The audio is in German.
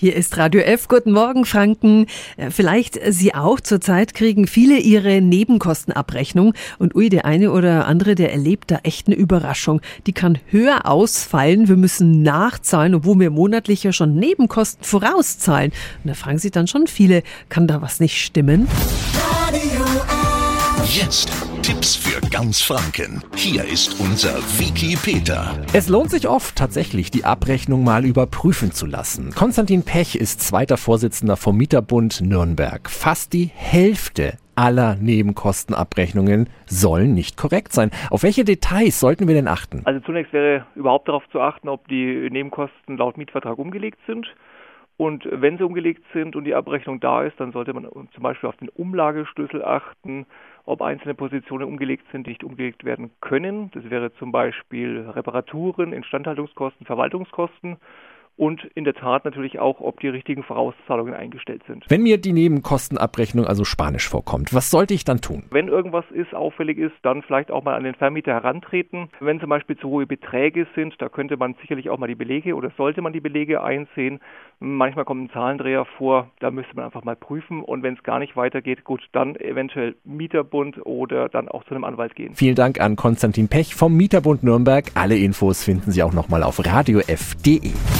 Hier ist Radio F. Guten Morgen, Franken. Äh, vielleicht Sie auch. Zurzeit kriegen viele ihre Nebenkostenabrechnung. Und ui, der eine oder andere, der erlebt da echt eine Überraschung. Die kann höher ausfallen. Wir müssen nachzahlen, obwohl wir monatlich ja schon Nebenkosten vorauszahlen. Und da fragen sich dann schon viele, kann da was nicht stimmen? Radio F. Jetzt Tipps für ganz Franken. Hier ist unser Wiki Peter. Es lohnt sich oft tatsächlich, die Abrechnung mal überprüfen zu lassen. Konstantin Pech ist zweiter Vorsitzender vom Mieterbund Nürnberg. Fast die Hälfte aller Nebenkostenabrechnungen sollen nicht korrekt sein. Auf welche Details sollten wir denn achten? Also zunächst wäre überhaupt darauf zu achten, ob die Nebenkosten laut Mietvertrag umgelegt sind. Und wenn sie umgelegt sind und die Abrechnung da ist, dann sollte man zum Beispiel auf den Umlageschlüssel achten, ob einzelne Positionen umgelegt sind, die nicht umgelegt werden können. Das wäre zum Beispiel Reparaturen, Instandhaltungskosten, Verwaltungskosten und in der Tat natürlich auch, ob die richtigen Vorauszahlungen eingestellt sind. Wenn mir die Nebenkostenabrechnung also spanisch vorkommt, was sollte ich dann tun? Wenn irgendwas ist, auffällig ist, dann vielleicht auch mal an den Vermieter herantreten. Wenn zum Beispiel zu hohe Beträge sind, da könnte man sicherlich auch mal die Belege oder sollte man die Belege einsehen. Manchmal kommt ein Zahlendreher vor, da müsste man einfach mal prüfen und wenn es gar nicht weitergeht, gut, dann eventuell Mieterbund oder dann auch zu einem Anwalt gehen. Vielen Dank an Konstantin Pech vom Mieterbund Nürnberg. Alle Infos finden Sie auch nochmal auf radiof.de.